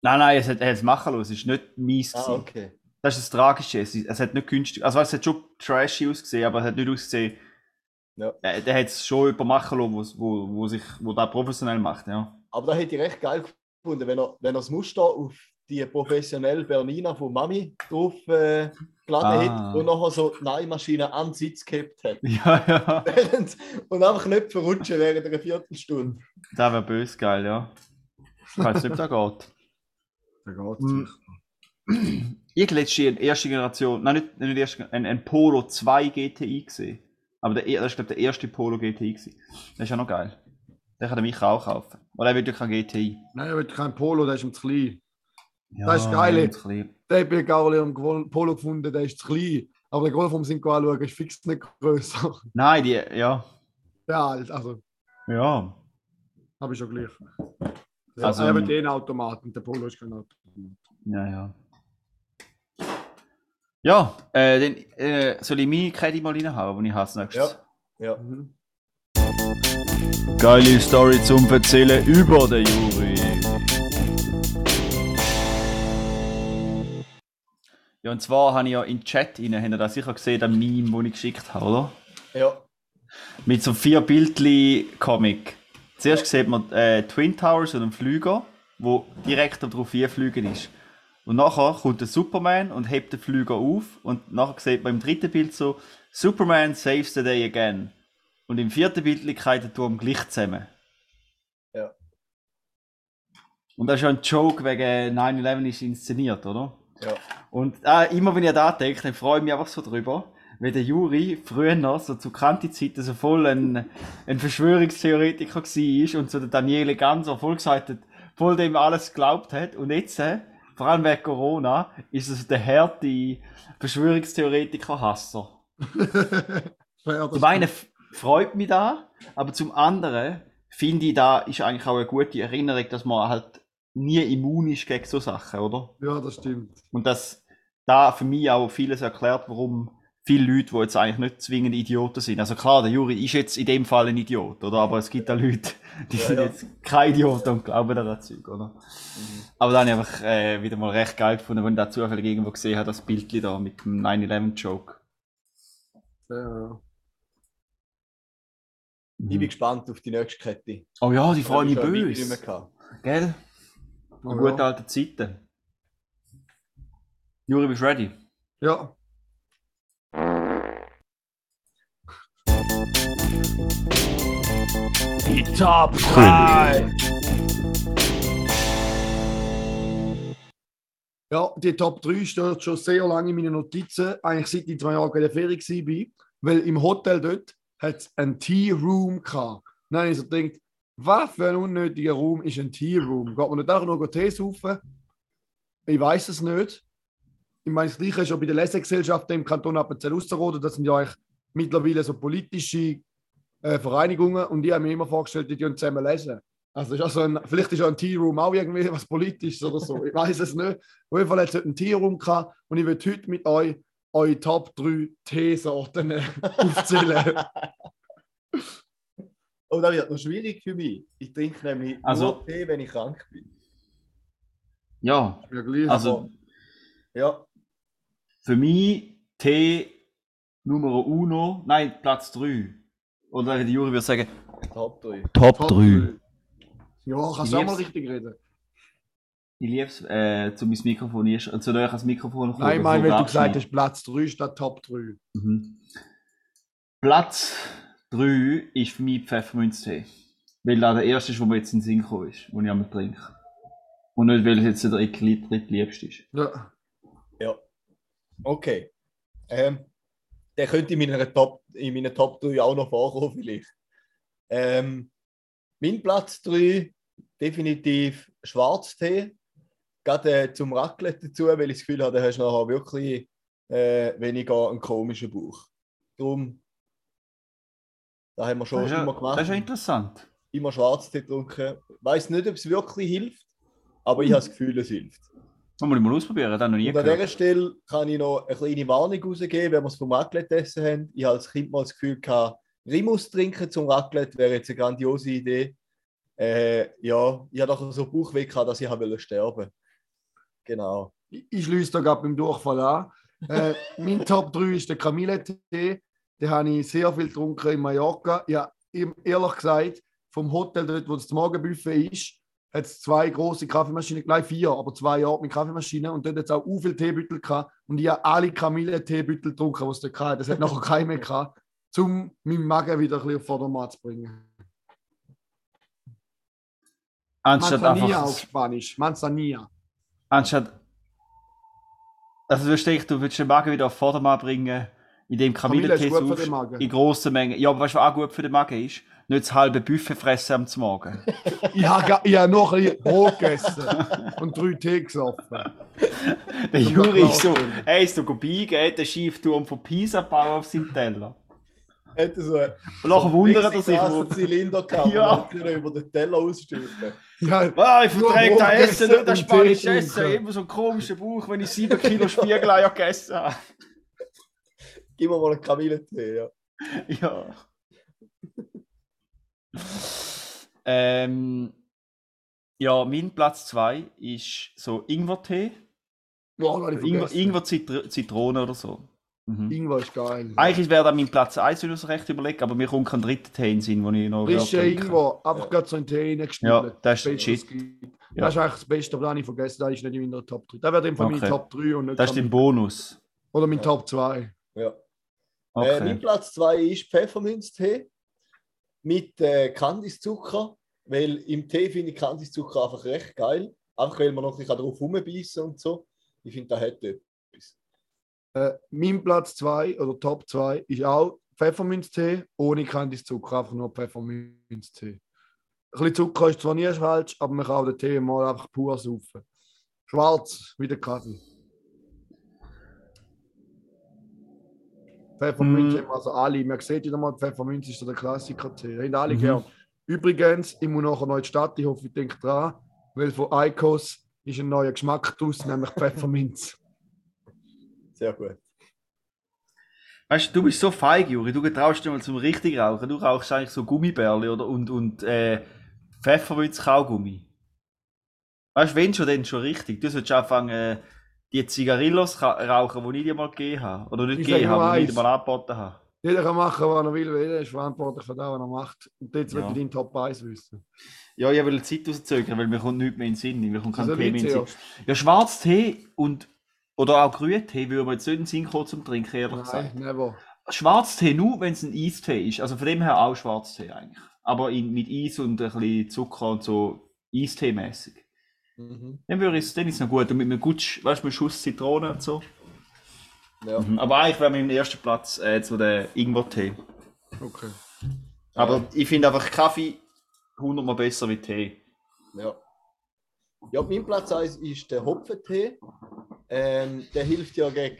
Nein, nein, es hat, er hat es machen lassen, es ist nicht mies Ah, gewesen. okay. Das ist das Tragische, es, es hat nicht günstig, also es hat schon trashy ausgesehen, aber es hat nicht ausgesehen, Ja. der, der hat es schon jemand machen lassen, wo, wo, sich, wo das professionell macht, ja. Aber da hätte ich recht geil gefunden, wenn er, wenn er das Muster auf die professionelle Bernina von Mami drauf äh, geladen Ah. hätte und nachher so die Nähmaschine an den Sitz gehabt hat. Ja, ja. Und einfach nicht verrutschen während einer Viertelstunde. Das wäre böse geil, ja. Ich weiß nicht, ob das geht. Da geht's. Mm. Ich letzte in erste Generation, nein, nicht, nicht erste, ein, ein Polo 2 GTI gesehen. Aber der, das ist, glaube der erste Polo GTI gewesen. Das ist ja noch geil. Den kann er mich auch kaufen. Weil er will ja kein GTI. Nein, er will kein Polo, der ist ihm zu klein. Ja, Das ist geil. Der hat im Gewol- Polo gefunden, der ist zu klein. Aber der Golf, um sind anschauen, ist fix nicht größer. Nein, die, ja. Ja, alt, also, Ja. habe ich schon gleich. Also, Also, er will den Automaten, der Polo ist kein Automat. Ja, ja. Ja, äh, dann äh, soll ich meine Kette mal reinhauen, die ich habe als nächstes? Ja. Mhm. Geile Story zum Erzählen über den Juri. Ja, und zwar habe ich ja in den Chat rein, habt ihr das sicher gesehen, den Meme, den ich geschickt habe, oder? Ja. Mit so vier Bildli Comic. Zuerst sieht man äh, Twin Towers und einen Flüger, wo direkt darauf fliegen ist. Und nachher kommt der Superman und hebt den Flüger auf und nachher sieht man im dritten Bild so Superman saves the day again. Und im vierten Bild liegt der Turm gleich zusammen. Ja. Und das ist ja ein Joke wegen 9-11 ist inszeniert, oder? Ja. Und ah, immer wenn ich da denke, dann freue ich mich einfach so drüber, weil der Juri früher noch, so zu Kanti-Zeiten, so voll ein, ein Verschwörungstheoretiker war und so der Daniele Ganser voll gesagt hat, voll dem alles geglaubt hat. Und jetzt, äh, vor allem wegen Corona, ist es der härte Verschwörungstheoretiker-Hasser. Ja, Zum einen freut mich da, aber zum anderen finde ich, da ist eigentlich auch eine gute Erinnerung, dass man halt nie immun ist gegen so Sachen, oder? Ja, das stimmt. Und dass da für mich auch vieles erklärt, warum viele Leute, die jetzt eigentlich nicht zwingend Idioten sind. Also klar, der Juri ist jetzt in dem Fall ein Idiot, oder? Aber es gibt auch Leute, die Ja, sind ja. jetzt keine Idioten und glauben daran Zeug, oder? Aber dann habe ich einfach äh, wieder mal recht geil gefunden, wenn ich da zufällig irgendwo gesehen habe, das Bild da mit dem 9-11-Joke. Ja. Ich bin gespannt auf die nächste Kette. Oh ja, die freuen mich böse. Gell? Oh, An gute ja. alte Zeiten. Juri, bist du ready? ja. Die Top 3. Ja, die Top 3 steht schon sehr lange in meinen Notizen, eigentlich seit ich zwei Jahre in der Ferie war, weil im Hotel dort hat es einen Tea Room gehabt. Dann habe ich so gedacht, was für ein unnötiger Raum ist ein Tea Room? Geht man nicht auch noch Tee saufen? Ich weiß es nicht. Ich meine, das Gleiche ist auch bei der Lesegesellschaft im Kanton Appenzell Ausserrhoden. Das sind ja eigentlich mittlerweile so politische äh, Vereinigungen und die haben mir immer vorgestellt, die tun zusammen lesen. Also ist auch so ein, vielleicht ist auch ein Tea Room auch irgendwie was Politisches oder so. Ich weiß es nicht. Auf jeden Fall hat es heute einen Tea Room gehabt und ich will heute mit euch eure Top 3 Teesorten äh, aufzählen. Oh, das wird noch schwierig für mich. Ich trinke nämlich Also- nur Tee, wenn ich krank bin. Ja, Ja, gleich. also Ja, für mich T Nummer uno, nein, Platz 3. Oder der Juri würde sagen, Top 3. Top Top 3. drei. Ja, kannst Ich du auch mal richtig reden? ich liebe es, äh, zu meinem Mikrofon ist, äh, zu euch ans Mikrofon kommen. Nein, ich meine, weil du gesagt hast, Platz 3 statt Top 3. Mhm. Platz 3 ist für mich Pfefferminztee. Weil da der erste ist, wo mir jetzt in den Sinn gekommen ist, den ich einmal trinke. Und nicht, weil es jetzt der dritt- drittliebste ist. Ja. Ja. Okay. Ähm, der könnte in meiner Top, in meinen Top 3 auch noch vorkommen, vielleicht. Ähm, mein Platz 3, definitiv Schwarztee. Gerade äh, zum Raclette dazu, weil ich das Gefühl habe, da hast du nachher wirklich äh, weniger einen komischen Bauch. Darum, da haben wir schon Das ist, ja, immer gemacht. das ist ja interessant. immer Schwarztee getrunken. Ich weiß nicht, ob es wirklich hilft, aber ich habe das Gefühl, es hilft. Das muss ich mal ausprobieren, das noch nie Und an dieser. Stelle kann ich noch eine kleine Warnung rausgeben, wenn wir es vom Raclette essen haben. Ich habe als Kind mal das Gefühl gehabt, Rimus trinken zum Raclette wäre jetzt eine grandiose Idee. Äh, ja, ich habe doch so Bauchweh gehabt, dass ich habe wollte sterben. Genau. Ich, ich schließe da gerade beim Durchfall an. Äh, mein Top 3 ist der Kamille-Tee. Den habe ich sehr viel getrunken in Mallorca. Ja, ehrlich gesagt, vom Hotel dort, wo das Morgenbuffet ist, hat es zwei große Kaffeemaschinen, gleich vier, aber zwei Jahre mit Kaffeemaschinen. Und dort hat es auch u viele Teebüttel gehabt. Und ich habe alle Kamille-Teebüttel getrunken, die es dort. Das hat nachher keinen mehr gehabt, um meinen Magen wieder ein bisschen auf Vordermann zu bringen. Anstatt Manzanilla auf einfach. Spanisch. Manzanilla. Anstatt. Also du denkst, du willst den Magen wieder auf Vordermann bringen, indem Kamille ist Kamillentee gut für den saufst, Magen. in grossen Mengen. Ja, aber weißt du, was auch gut für den Magen ist? Nicht das halbe Buffet fressen am Morgen. Ich habe ich noch ein Brot gegessen und drei Tee gesoffen. Der Juri ist so, er ist so vorbeigeht, hat den Schiefturm von Pisa bauen auf seinem Teller. Hätte so Und nachher wundert er sich, wo, Zylinder gehabt, Ja. und über den Teller ausstülpen. Ja, ah, ich verträge das Essen, nicht das spanische Essen. Immer so einen komischen Bauch, wenn ich sieben Kilo Spiegeleier gegessen habe. Gib mir mal einen Kamillentee, ja. Ja. ähm, ja, mein Platz 2 ist so Ingwertee. boah, ich Ingwer, vergessen. Ingwer Zitr Zitrone oder so. Mhm. Ingwer ist geil. Eigentlich wäre das mein Platz 1, wenn ich es recht überlege, aber mir kommt kein dritter Tee in den Sinn, den ich noch Frische trinken. Ingwer, einfach gerade so in den Tee reingestülpt. Ja, das ist shit. Ja. Das ist eigentlich das Beste, aber das habe ich vergessen, das ist nicht in meiner Top 3. Das wäre in Fall Okay. meine Top 3 und nicht Das ist dein Bonus. Oder mein Top 2. ja. Äh, Okay. mein Platz 2 ist Pfefferminztee mit äh, Kandiszucker, weil im Tee finde ich Kandiszucker einfach recht geil. Einfach weil man noch ein bisschen drauf rumbeissen und so. Ich finde, da hat etwas. Äh, mein Platz 2 oder Top 2 ist auch Pfefferminztee ohne Kandiszucker, einfach nur Pfefferminztee. Ein bisschen Zucker ist zwar nie falsch, aber man kann auch den Tee mal einfach pur saufen. Schwarz, wie der Kaffee. Pfefferminz Mm. haben wir also alle. Man sieht wieder mal, Pfefferminz ist so der Klassiker-Tee. Haben alle Mhm. gern. Übrigens, ich muss nachher noch in die Stadt, ich hoffe, ich denke dran, weil von Eikos ist ein neuer Geschmack draus, nämlich Pfefferminz. Sehr gut. Weißt du, du bist so feig, Juri. Du traust dir mal zum richtig rauchen. Du rauchst eigentlich so Gummibärle oder und, und äh, Pfefferminz-Kaugummi. Weißt du, wenn schon, dann schon richtig. Du solltest anfangen, äh, die Zigarillos ra- rauchen, die ich dir mal gegeben habe. Oder nicht Ich gegeben habe, die ich dir mal angeboten habe. Jeder kann machen, was er will, weil jeder ist verantwortlich für das, was er macht. Und jetzt will Ja. ich deinen Top 1 wissen. Ja, ich will die Zeit rauszögern, weil mir kommt nichts mehr in den Sinn. Mir kommt kein Also Tee mehr in den Sinn. Ja, Schwarztee und oder auch Grüntee würde mir jetzt nicht in den Sinn kommen zum Trinken, ehrlich gesagt. Nein, never. Schwarztee nur, wenn es ein Eistee ist. Also von dem her auch Schwarztee eigentlich. Aber in, mit Eis und ein bisschen Zucker und so Eistee-mäßig. Mhm. Dann, würde ich, dann ist es noch gut. Und mit einem gut, weißt du, mit einem Schuss Zitrone und so. Ja. Mhm. Aber eigentlich wäre mein erster Platz äh, so der Ingwer-Tee. Okay. Aber ich finde einfach Kaffee hundertmal besser wie Tee. Ja. Ja, mein Platz 1 ist der Hopfentee. Ähm, der hilft ja gegen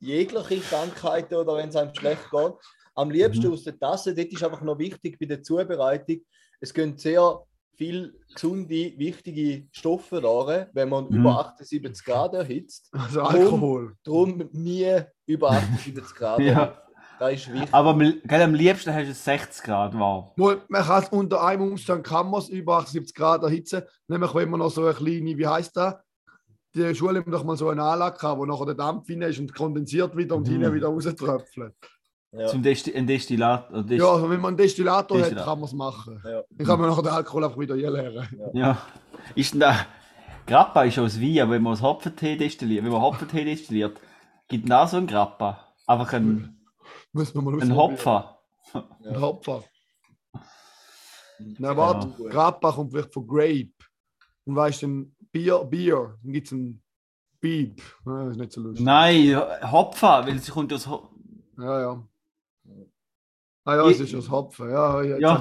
jegliche Krankheiten oder wenn es einem schlecht geht. Am liebsten Mhm. aus der Tasse. Dort ist einfach noch wichtig bei der Zubereitung. Es gehen sehr viel gesunde, wichtige Stoffe da, wenn man Mhm. über 78 Grad erhitzt. Also Alkohol. Darum nie über 78 Grad. Ja. Das ist wichtig. Aber am, gell, am liebsten hast du es 60 Grad warm. Man kann es unter einem Umstand kann man es über 78 Grad erhitzen. Nämlich wenn man noch so eine kleine, wie heißt das? Die Schule haben doch mal so eine Anlage gehabt, wo nachher der Dampf rein ist und kondensiert wieder und Mhm. hinten wieder rauströpfelt. Ja. Zum Desti ein Destillat. oder Dest Ja, also wenn man einen Destillator hat, Destillat. kann man es machen. Ja. Dann kann man nachher den Alkohol einfach wieder leeren. Ja. Ist denn da. Grappa ist aus Wein, aber wenn man Hopfentee destilliert, wenn man Hopfentee destilliert, gibt es da so einen Grappa. Einfach ein, Muss man mal ein. Hopfer. Ein Hopfer. Na Ja. warte. Grappa kommt vielleicht von Grape. Und weißt du, ein Bier, Bier, dann gibt es ein Beep. Ja, das ist nicht so lustig. Nein, Hopfer, weil sie kommt aus. Ho Ja, ja. Ah ja, es Ich- ist das Hopfen. Ja, ja. jetzt Ja.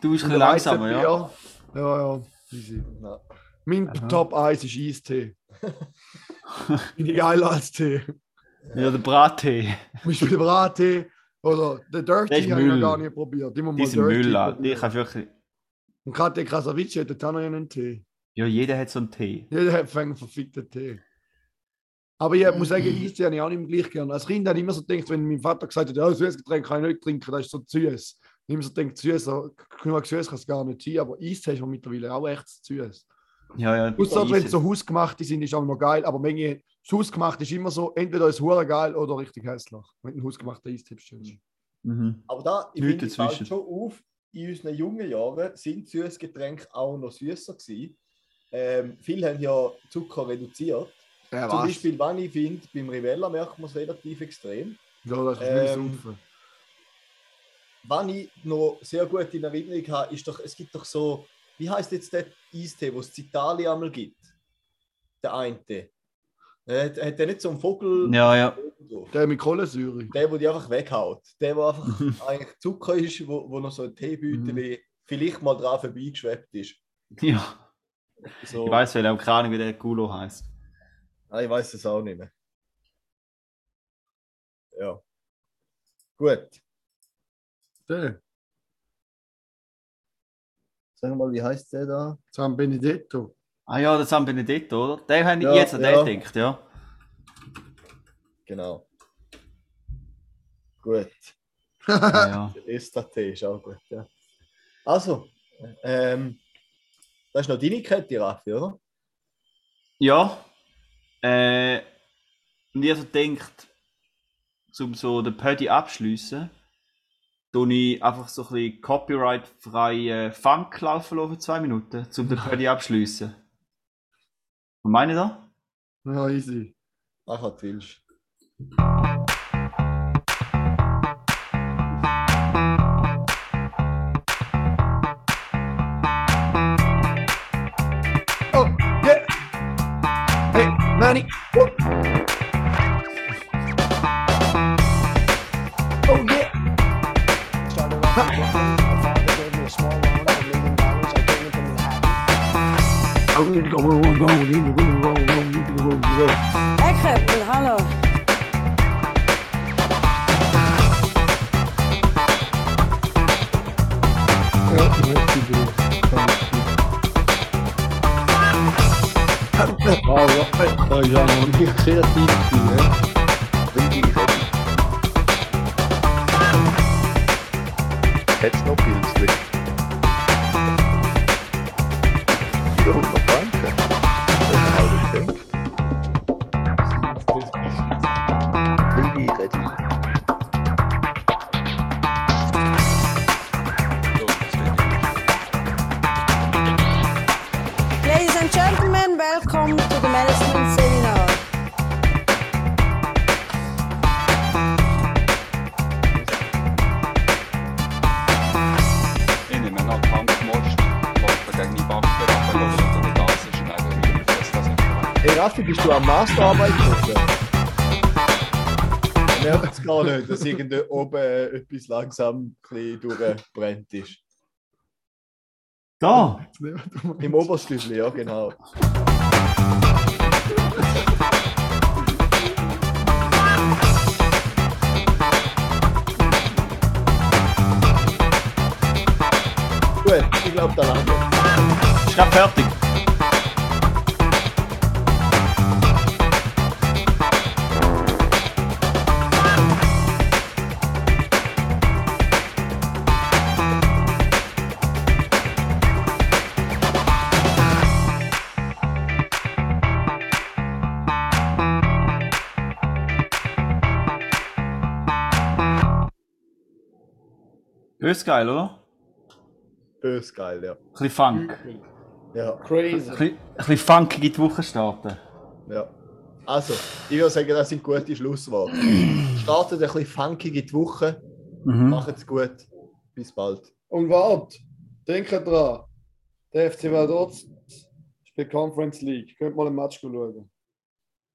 Du bist ein bisschen langsamer, ja. Ja, ja. Easy. Ja. Mein Aha. Top 1 ist Eistee. Bin ich geiler als Tee. Ja, der Brattee. Zum Beispiel der Brattee oder der Der Dirty habe ich noch gar nicht probiert. Immer mal Die sind Dirty Müll, probieren. kannst du wirklich. Und Kate Krasavici hat auch noch einen Tee. Ja, jeder hat so einen Tee. Jeder hat einen verfickten Tee. Aber ich muss sagen, Eistee habe ich auch nicht mehr gleich gern. Als Kind habe ich immer so gedacht, wenn mein Vater gesagt hat, ja, süßes Getränk kann ich nicht trinken, das ist so süß. Ich habe immer so gedacht, süß, genug süß kann es gar nicht sein, aber Eistee ist mittlerweile auch echt süß. Ja, ja. Außer wenn es so hausgemachte sind, ist auch noch geil, aber Menge das hausgemachte ist immer so, entweder ist es geil oder richtig hässlich. Wenn du einen hausgemachten Eistee bestellst. Mhm. Aber da, ich finde, es fällt schon auf, in unseren jungen Jahren sind Süßgetränke auch noch süßer gewesen. Ähm, viele haben ja Zucker reduziert. Ja, Zum was? Beispiel, wenn ich finde, beim Rivella merkt man es relativ extrem. Ja, das ist Ähm, saufen. Was ich noch sehr gut in Erinnerung habe, ist doch, es gibt doch so, wie heißt jetzt der Eistee, wo es in Italien einmal gibt? Der eine. Hat, hat der nicht so einen Vogel? Ja, ja. Der mit Kohlensäure. Der, der die einfach weghaut. Der, der einfach eigentlich Zucker ist, wo, wo noch so ein Teebeutel vielleicht mal dran vorbeigeschwebt ist. ja. So. Ich weiß, weil auch keine Ahnung, wie der Gulo heißt. Ah, ich weiß es auch nicht mehr. Ja. Gut. Der. Sag mal, wie heißt der da? San Benedetto. Ah ja, der San Benedetto, oder? Der habe ich Ja, jetzt an ja. den gedacht, ja. Genau. Gut. Ah, ja. Der Esta-Tee ist auch gut, ja. Also, ähm, das ist noch deine Kette, Raffi, oder? Ja. Äh, und ich also denkt, um so den Pödi abschließen, tue ich einfach so ein bisschen copyright-freie Funk laufen lassen für zwei Minuten, um den Pödi abschließen. Was meine ich da? Ja, easy. Mach, was honey. Woo. Oh yeah. Huh. Oh, we need to go, we need to go, we need to go, we need to go, we need to go. Egggeppel, hallo. Ja, ja, ja. Man, nicht kreativ gewesen, ne? Hätt's noch Pilzli? Gewesen? Ich merke es gar nicht, dass irgendwie oben äh, etwas langsam ein durchbrennt ist. Da! Im Oberstübli, ja genau. Gut, ich glaube, da langt es. Ist gerade fertig. Ist geil, oder? Bös geil, ja. Ein bisschen Funk. Ja, Crazy. Ein bisschen, ein bisschen funkig in die Woche starten. ja. Also, ich würde sagen, das sind gute Schlussworte. Startet ein bisschen funkig in die Woche. Mhm. Macht's gut. Bis bald. Und wart, denkt dran, der FC Vaduz spielt Conference League. Könnt mal ein Match schauen.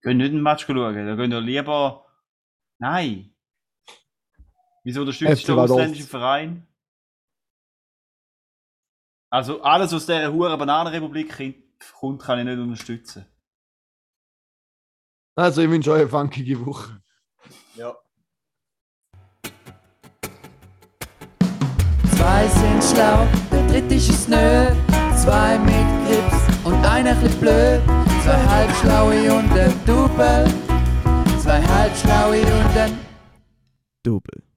Gehen nicht ein Match schauen, da gehen wir lieber. Nein! Wieso unterstützt du den ausländischen Verein? Also alles aus dieser Hure Bananenrepublik kommt, kann ich nicht unterstützen. Also, ich wünsche euch eine funkige Woche. Ja. Zwei sind schlau, der dritte ist es nö. Zwei mit Grips und einer chli blöd. Zwei halbschlaue und ein Double. Zwei halbschlaue und ein Double.